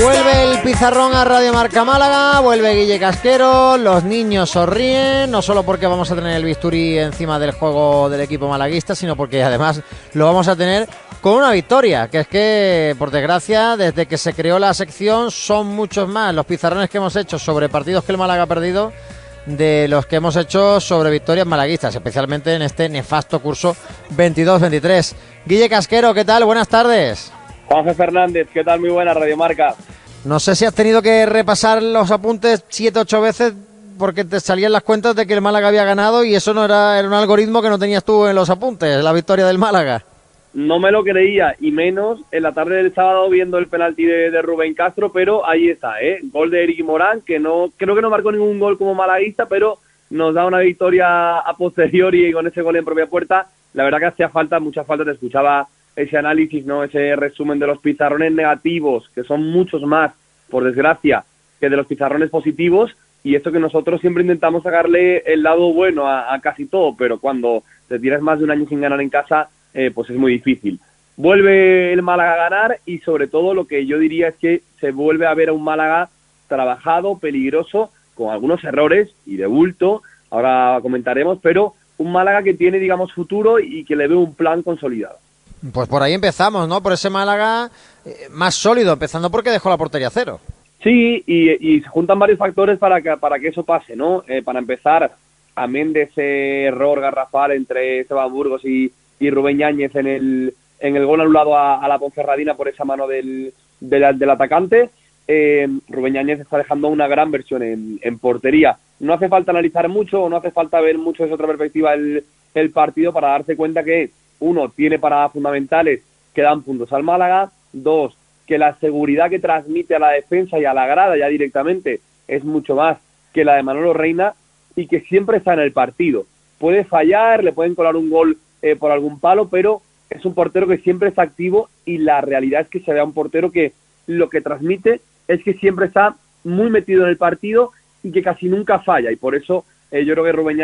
Vuelve el pizarrón a Radio Marca Málaga, vuelve Guille Casquero, los niños sonríen, no solo porque vamos a tener el bisturí encima del juego del equipo malaguista, sino porque además lo vamos a tener con una victoria, que es que, por desgracia, desde que se creó la sección son muchos más los pizarrones que hemos hecho sobre partidos que el Málaga ha perdido de los que hemos hecho sobre victorias malaguistas, especialmente en este nefasto curso 22-23. Guille Casquero, ¿qué tal? Buenas tardes. Juanjo Fernández, ¿qué tal? Muy buena Radio Marca. No sé si has tenido que repasar los apuntes siete, ocho veces porque te salían las cuentas de que el Málaga había ganado y eso no era, era un algoritmo que no tenías tú en los apuntes, la victoria del Málaga. No me lo creía, y menos en la tarde del sábado viendo el penalti de, Rubén Castro, pero ahí está, ¿eh? Gol de Eric Morán, que no creo que no marcó ningún gol como malaguista, pero nos da una victoria a posteriori y con ese gol en propia puerta. La verdad que hacía falta, mucha falta, te escuchaba ese análisis, no ese resumen de los pizarrones negativos, que son muchos más, por desgracia, que de los pizarrones positivos, y esto que nosotros siempre intentamos sacarle el lado bueno a, casi todo, pero cuando te tiras más de un año sin ganar en casa, eh, pues es muy difícil. Vuelve el Málaga a ganar y sobre todo lo que yo diría es que se vuelve a ver a un Málaga trabajado, peligroso, con algunos errores y de bulto, ahora comentaremos, pero un Málaga que tiene, digamos, futuro y que le ve un plan consolidado. Pues por ahí empezamos, ¿no? Por ese Málaga eh, más sólido, empezando porque dejó la portería cero. Sí, y, se juntan varios factores para que, para que eso pase, ¿no? Eh, para empezar, amén de ese error garrafal entre Esteban Burgos y, Rubén Yáñez en el, en el gol anulado a, la Ponferradina por esa mano del, del, atacante, eh, Rubén Yáñez está dejando una gran versión en, en, portería. No hace falta analizar mucho, no hace falta ver mucho desde otra perspectiva el, el partido para darse cuenta que uno, tiene paradas fundamentales que dan puntos al Málaga, dos, que la seguridad que transmite a la defensa y a la grada ya directamente es mucho más que la de Manolo Reina y que siempre está en el partido. Puede fallar, le pueden colar un gol eh, por algún palo, pero es un portero que siempre está activo y la realidad es que se vea un portero que lo que transmite es que siempre está muy metido en el partido y que casi nunca falla y por eso eh, yo creo que Rubén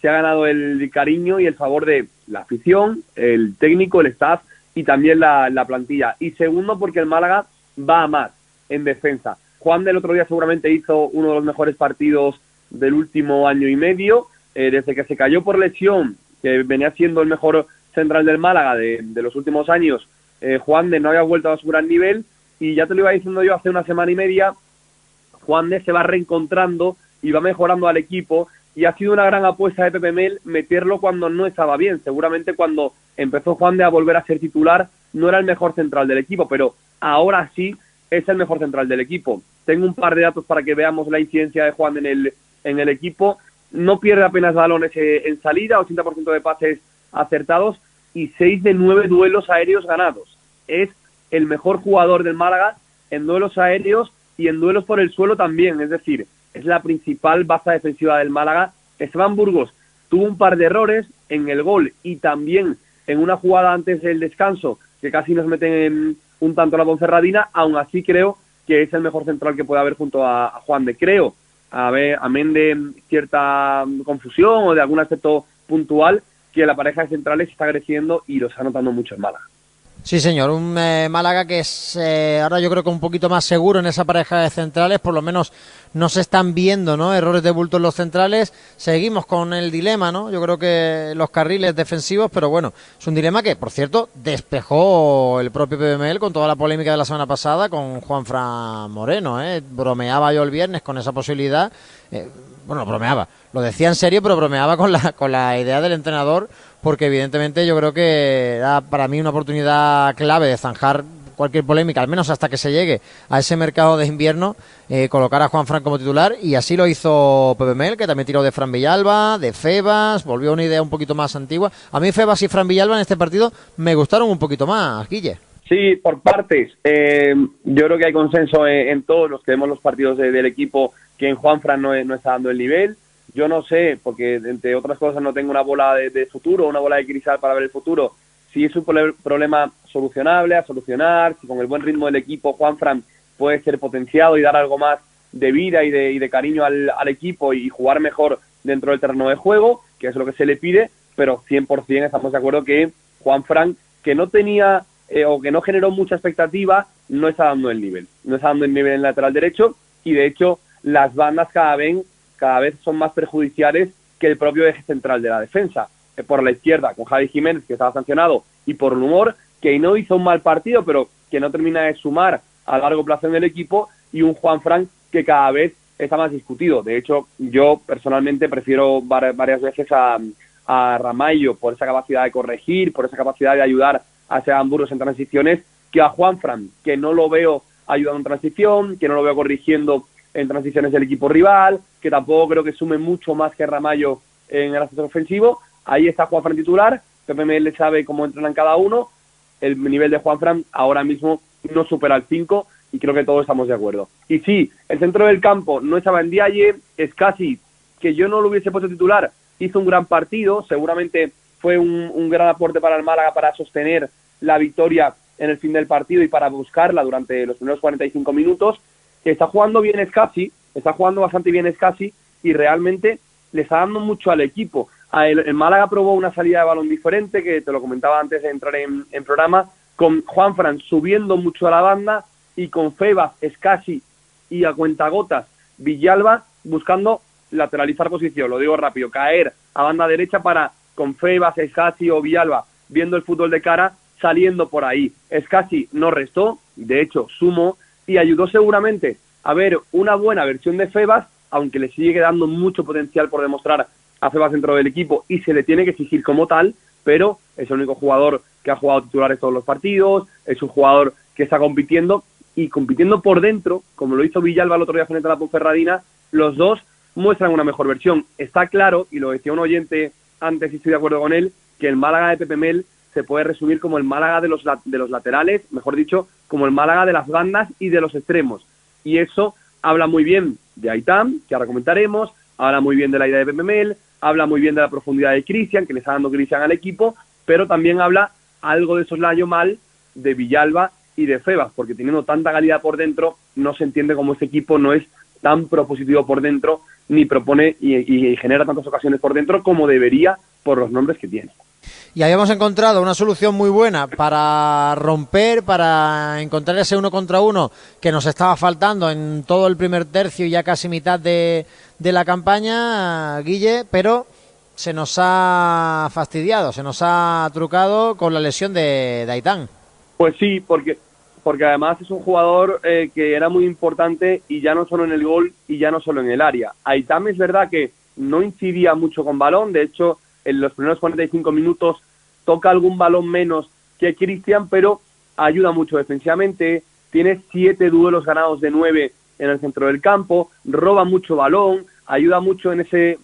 se ha ganado el cariño y el favor de la afición, el técnico, el staff y también la, plantilla. Y segundo, porque el Málaga va a más en defensa. Juan del otro día seguramente hizo uno de los mejores partidos del último año y medio, eh, desde que se cayó por lesión, que venía siendo el mejor central del Málaga de, los últimos años, eh, Juan de no había vuelto a su gran nivel y ya te lo iba diciendo yo hace una semana y media, Juan de se va reencontrando y va mejorando al equipo y ha sido una gran apuesta de Pepe Mel meterlo cuando no estaba bien. Seguramente cuando empezó Juan de a volver a ser titular no era el mejor central del equipo, pero ahora sí es el mejor central del equipo. Tengo un par de datos para que veamos la incidencia de Juan en el, en el equipo. No pierde apenas balones eh, en salida, 80% de pases acertados y 6 de 9 duelos aéreos ganados. Es el mejor jugador del Málaga en duelos aéreos y en duelos por el suelo también. Es decir, es la principal base defensiva del Málaga. Esteban Burgos tuvo un par de errores en el gol y también en una jugada antes del descanso que casi nos meten en un tanto a la Ponferradina, aún así creo que es el mejor central que puede haber junto a, Juan de Creo. A ver, amén de cierta confusión o de algún aspecto puntual, que la pareja de centrales está creciendo y lo está notando mucho en Málaga. Sí, señor, un eh, Málaga que es eh, ahora yo creo que un poquito más seguro en esa pareja de centrales, por lo menos no se están viendo ¿no? errores de bulto en los centrales. Seguimos con el dilema, ¿no? Yo creo que los carriles defensivos, pero bueno, es un dilema que, por cierto, despejó el propio PBML con toda la polémica de la semana pasada con Juan Fran Moreno. ¿eh? Bromeaba yo el viernes con esa posibilidad. Eh, bueno, bromeaba, lo decía en serio, pero bromeaba con la, con la idea del entrenador, porque evidentemente yo creo que era para mí una oportunidad clave de zanjar cualquier polémica, al menos hasta que se llegue a ese mercado de invierno, eh, colocar a Juan Fran como titular y así lo hizo Pepe Mel, que también tiró de Fran Villalba, de Febas, volvió a una idea un poquito más antigua. A mí Febas y Fran Villalba en este partido me gustaron un poquito más, Guille. Sí, por partes. Eh, yo creo que hay consenso en, todos los que vemos los partidos del equipo que en Juan Fran no, no, está dando el nivel. Yo no sé, porque entre otras cosas no tengo una bola de, futuro, una bola de cristal para ver el futuro, si es un problema solucionable, a solucionar, si con el buen ritmo del equipo Juan Fran puede ser potenciado y dar algo más de vida y de, y de cariño al, al, equipo y jugar mejor dentro del terreno de juego, que es lo que se le pide, pero 100% estamos de acuerdo que Juan Fran, que no tenía eh, o que no generó mucha expectativa, no está dando el nivel. No está dando el nivel en lateral derecho y de hecho las bandas cada vez, cada vez son más perjudiciales que el propio eje central de la defensa. Eh, por la izquierda, con Javi Jiménez, que estaba sancionado, y por humor, que no hizo un mal partido, pero que no termina de sumar a largo plazo en el equipo, y un Juan Frank que cada vez está más discutido. De hecho, yo personalmente prefiero varias veces a, a Ramallo por esa capacidad de corregir, por esa capacidad de ayudar a ese Hamburgos en transiciones, que a Juan Fran, que no lo veo ayudando en transición, que no lo veo corrigiendo en transiciones del equipo rival, que tampoco creo que sume mucho más que Ramallo en el aspecto ofensivo. Ahí está Juan Fran titular, Pepe le sabe cómo entrenan cada uno. El nivel de Juan Fran ahora mismo no supera el 5 y creo que todos estamos de acuerdo. Y sí, el centro del campo no estaba en Dialle, es casi que yo no lo hubiese puesto titular, hizo un gran partido, seguramente fue un, un gran aporte para el Málaga para sostener la victoria en el fin del partido y para buscarla durante los primeros 45 minutos. Está jugando bien Escasi, está jugando bastante bien Escasi y realmente le está dando mucho al equipo. El, Málaga probó una salida de balón diferente, que te lo comentaba antes de entrar en, en programa, con Juan Fran subiendo mucho a la banda y con Febas, Escasi y a cuentagotas Villalba buscando lateralizar posición, lo digo rápido, caer a banda derecha para con Febas, Escasi o Villalba viendo el fútbol de cara saliendo por ahí. Escasi no restó, de hecho sumó y ayudó seguramente a ver una buena versión de Febas, aunque le sigue dando mucho potencial por demostrar a Febas dentro del equipo y se le tiene que exigir como tal, pero es el único jugador que ha jugado titulares todos los partidos, es un jugador que está compitiendo y compitiendo por dentro, como lo hizo Villalba el otro día frente a la Ponferradina, los dos muestran una mejor versión. Está claro, y lo decía un oyente antes y estoy de acuerdo con él, que el Málaga de Pepe Mel se puede resumir como el Málaga de los, de los laterales, mejor dicho, como el Málaga de las bandas y de los extremos. Y eso habla muy bien de Aitam, que ahora comentaremos, habla muy bien de la idea de Pepe Mel, habla muy bien de la profundidad de Cristian, que le está dando Cristian al equipo, pero también habla algo de soslayo mal de Villalba y de Febas, porque teniendo tanta calidad por dentro, no se entiende cómo este equipo no es tan propositivo por dentro, ni propone y genera tantas ocasiones por dentro como debería por los nombres que tiene y habíamos encontrado una solución muy buena para romper, para encontrar ese uno contra uno que nos estaba faltando en todo el primer tercio y ya casi mitad de, de la campaña, Guille, pero se nos ha fastidiado, se nos ha trucado con la lesión de, Aitán. Pues sí, porque porque además es un jugador eh, que era muy importante y ya no solo en el gol y ya no solo en el área. Aitán es verdad que no incidía mucho con balón, de hecho en los primeros 45 minutos toca algún balón menos que Cristian, pero ayuda mucho defensivamente, tiene siete duelos ganados de nueve en el centro del campo, roba mucho balón, ayuda mucho en ese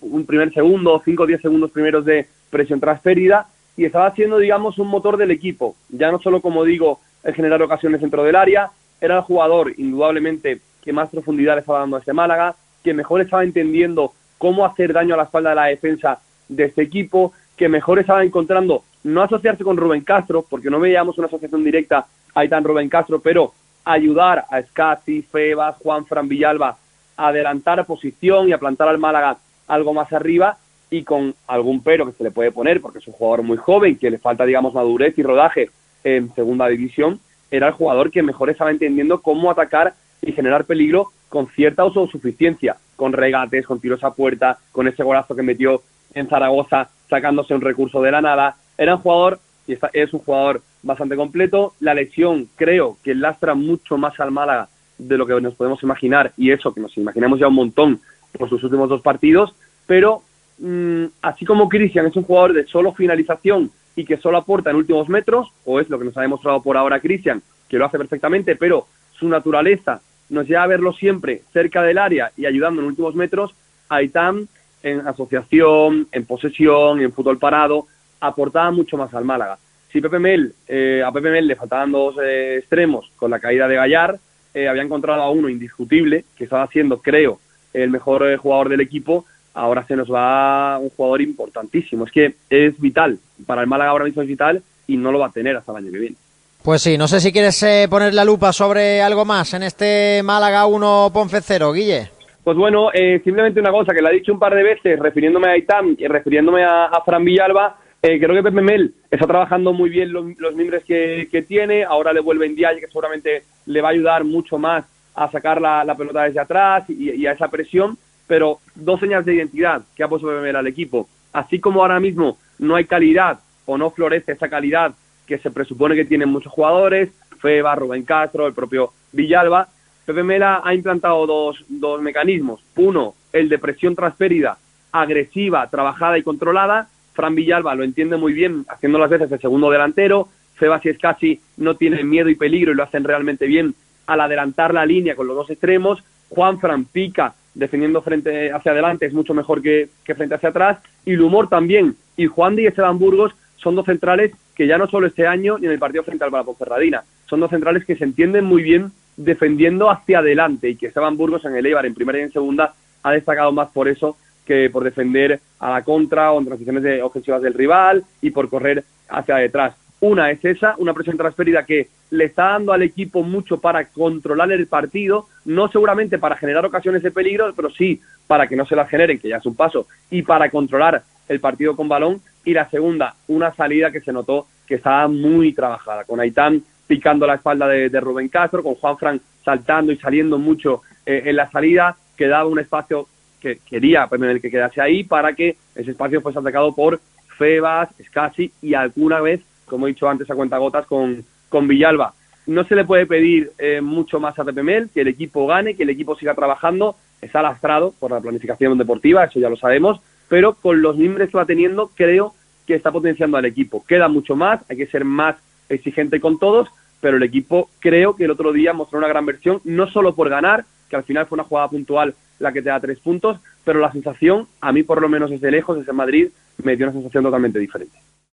un primer segundo, cinco o diez segundos primeros de presión transferida y estaba haciendo, digamos, un motor del equipo. Ya no solo, como digo, el generar ocasiones dentro del área, era el jugador, indudablemente, que más profundidad le estaba dando a ese Málaga, que mejor estaba entendiendo cómo hacer daño a la espalda de la defensa de este equipo, que mejor estaba encontrando no asociarse con Rubén Castro, porque no veíamos una asociación directa ahí tan Rubén Castro, pero ayudar a Scati, Febas, Juan Fran Villalba a adelantar posición y a plantar al Málaga algo más arriba y con algún pero que se le puede poner, porque es un jugador muy joven, que le falta, digamos, madurez y rodaje en segunda división, era el jugador que mejor estaba entendiendo cómo atacar y generar peligro con cierta autosuficiencia, con regates, con tiros a puerta, con ese golazo que metió en Zaragoza sacándose un recurso de la nada. Era un jugador, y es un jugador bastante completo. La lesión creo que lastra mucho más al Málaga de lo que nos podemos imaginar, y eso que nos imaginamos ya un montón por sus últimos dos partidos, pero mm, así como Cristian es un jugador de solo finalización y que solo aporta en últimos metros, o es lo que nos ha demostrado por ahora Cristian, que lo hace perfectamente, pero su naturaleza nos lleva a verlo siempre cerca del área y ayudando en últimos metros, Aitam en asociación, en posesión, en fútbol parado, aportaba mucho más al Málaga. Si Pepe Mel, eh, a Pepe Mel le faltaban dos eh, extremos con la caída de Gallar, eh, había encontrado a uno indiscutible, que estaba siendo, creo, el mejor jugador del equipo, ahora se nos va un jugador importantísimo. Es que es vital, para el Málaga ahora mismo es vital y no lo va a tener hasta el año que viene. Pues sí, no sé si quieres poner la lupa sobre algo más en este Málaga 1 Ponfe 0, Guille. Pues bueno, eh, simplemente una cosa que le ha dicho un par de veces, refiriéndome a Itam y refiriéndome a, Fran Villalba, Eh, creo que Pepe Mel está trabajando muy bien los, los miembros que, tiene. Ahora le vuelve en que seguramente le va a ayudar mucho más a sacar la, la pelota desde atrás y, y, a esa presión. Pero dos señales de identidad que ha puesto Pepe Mel al equipo. Así como ahora mismo no hay calidad o no florece esa calidad que se presupone que tienen muchos jugadores, Feba, Rubén Castro, el propio Villalba, Pepe Mela ha implantado dos, dos mecanismos. Uno, el de presión transferida, agresiva, trabajada y controlada, Fran Villalba lo entiende muy bien, haciendo las veces el segundo delantero. Febas y no tienen miedo y peligro y lo hacen realmente bien al adelantar la línea con los dos extremos. Juan Fran pica defendiendo frente hacia adelante, es mucho mejor que, que frente hacia atrás. Y el humor también. Y Juan y Esteban Burgos son dos centrales que ya no solo este año ni en el partido frente al Ferradina, son dos centrales que se entienden muy bien defendiendo hacia adelante y que Esteban Burgos en el Eibar en primera y en segunda ha destacado más por eso que por defender a la contra o en transiciones de ofensivas del rival y por correr hacia detrás. Una es esa, una presión transferida que le está dando al equipo mucho para controlar el partido, no seguramente para generar ocasiones de peligro, pero sí para que no se las generen, que ya es un paso, y para controlar el partido con balón. Y la segunda, una salida que se notó que estaba muy trabajada, con Aitán picando la espalda de, Rubén Castro, con Juan Fran saltando y saliendo mucho eh, en la salida, que daba un espacio que quería en el que quedase ahí para que ese espacio fuese atacado por Febas, Scassi y alguna vez, como he dicho antes, a cuenta gotas con, con Villalba. No se le puede pedir eh, mucho más a Mel, que el equipo gane, que el equipo siga trabajando. Está lastrado por la planificación deportiva, eso ya lo sabemos, pero con los miembros que va teniendo, creo que está potenciando al equipo. Queda mucho más, hay que ser más exigente con todos, pero el equipo creo que el otro día mostró una gran versión, no solo por ganar, que al final fue una jugada puntual la que te da tres puntos, pero la sensación, a mí por lo menos desde lejos, desde Madrid, me dio una sensación totalmente diferente.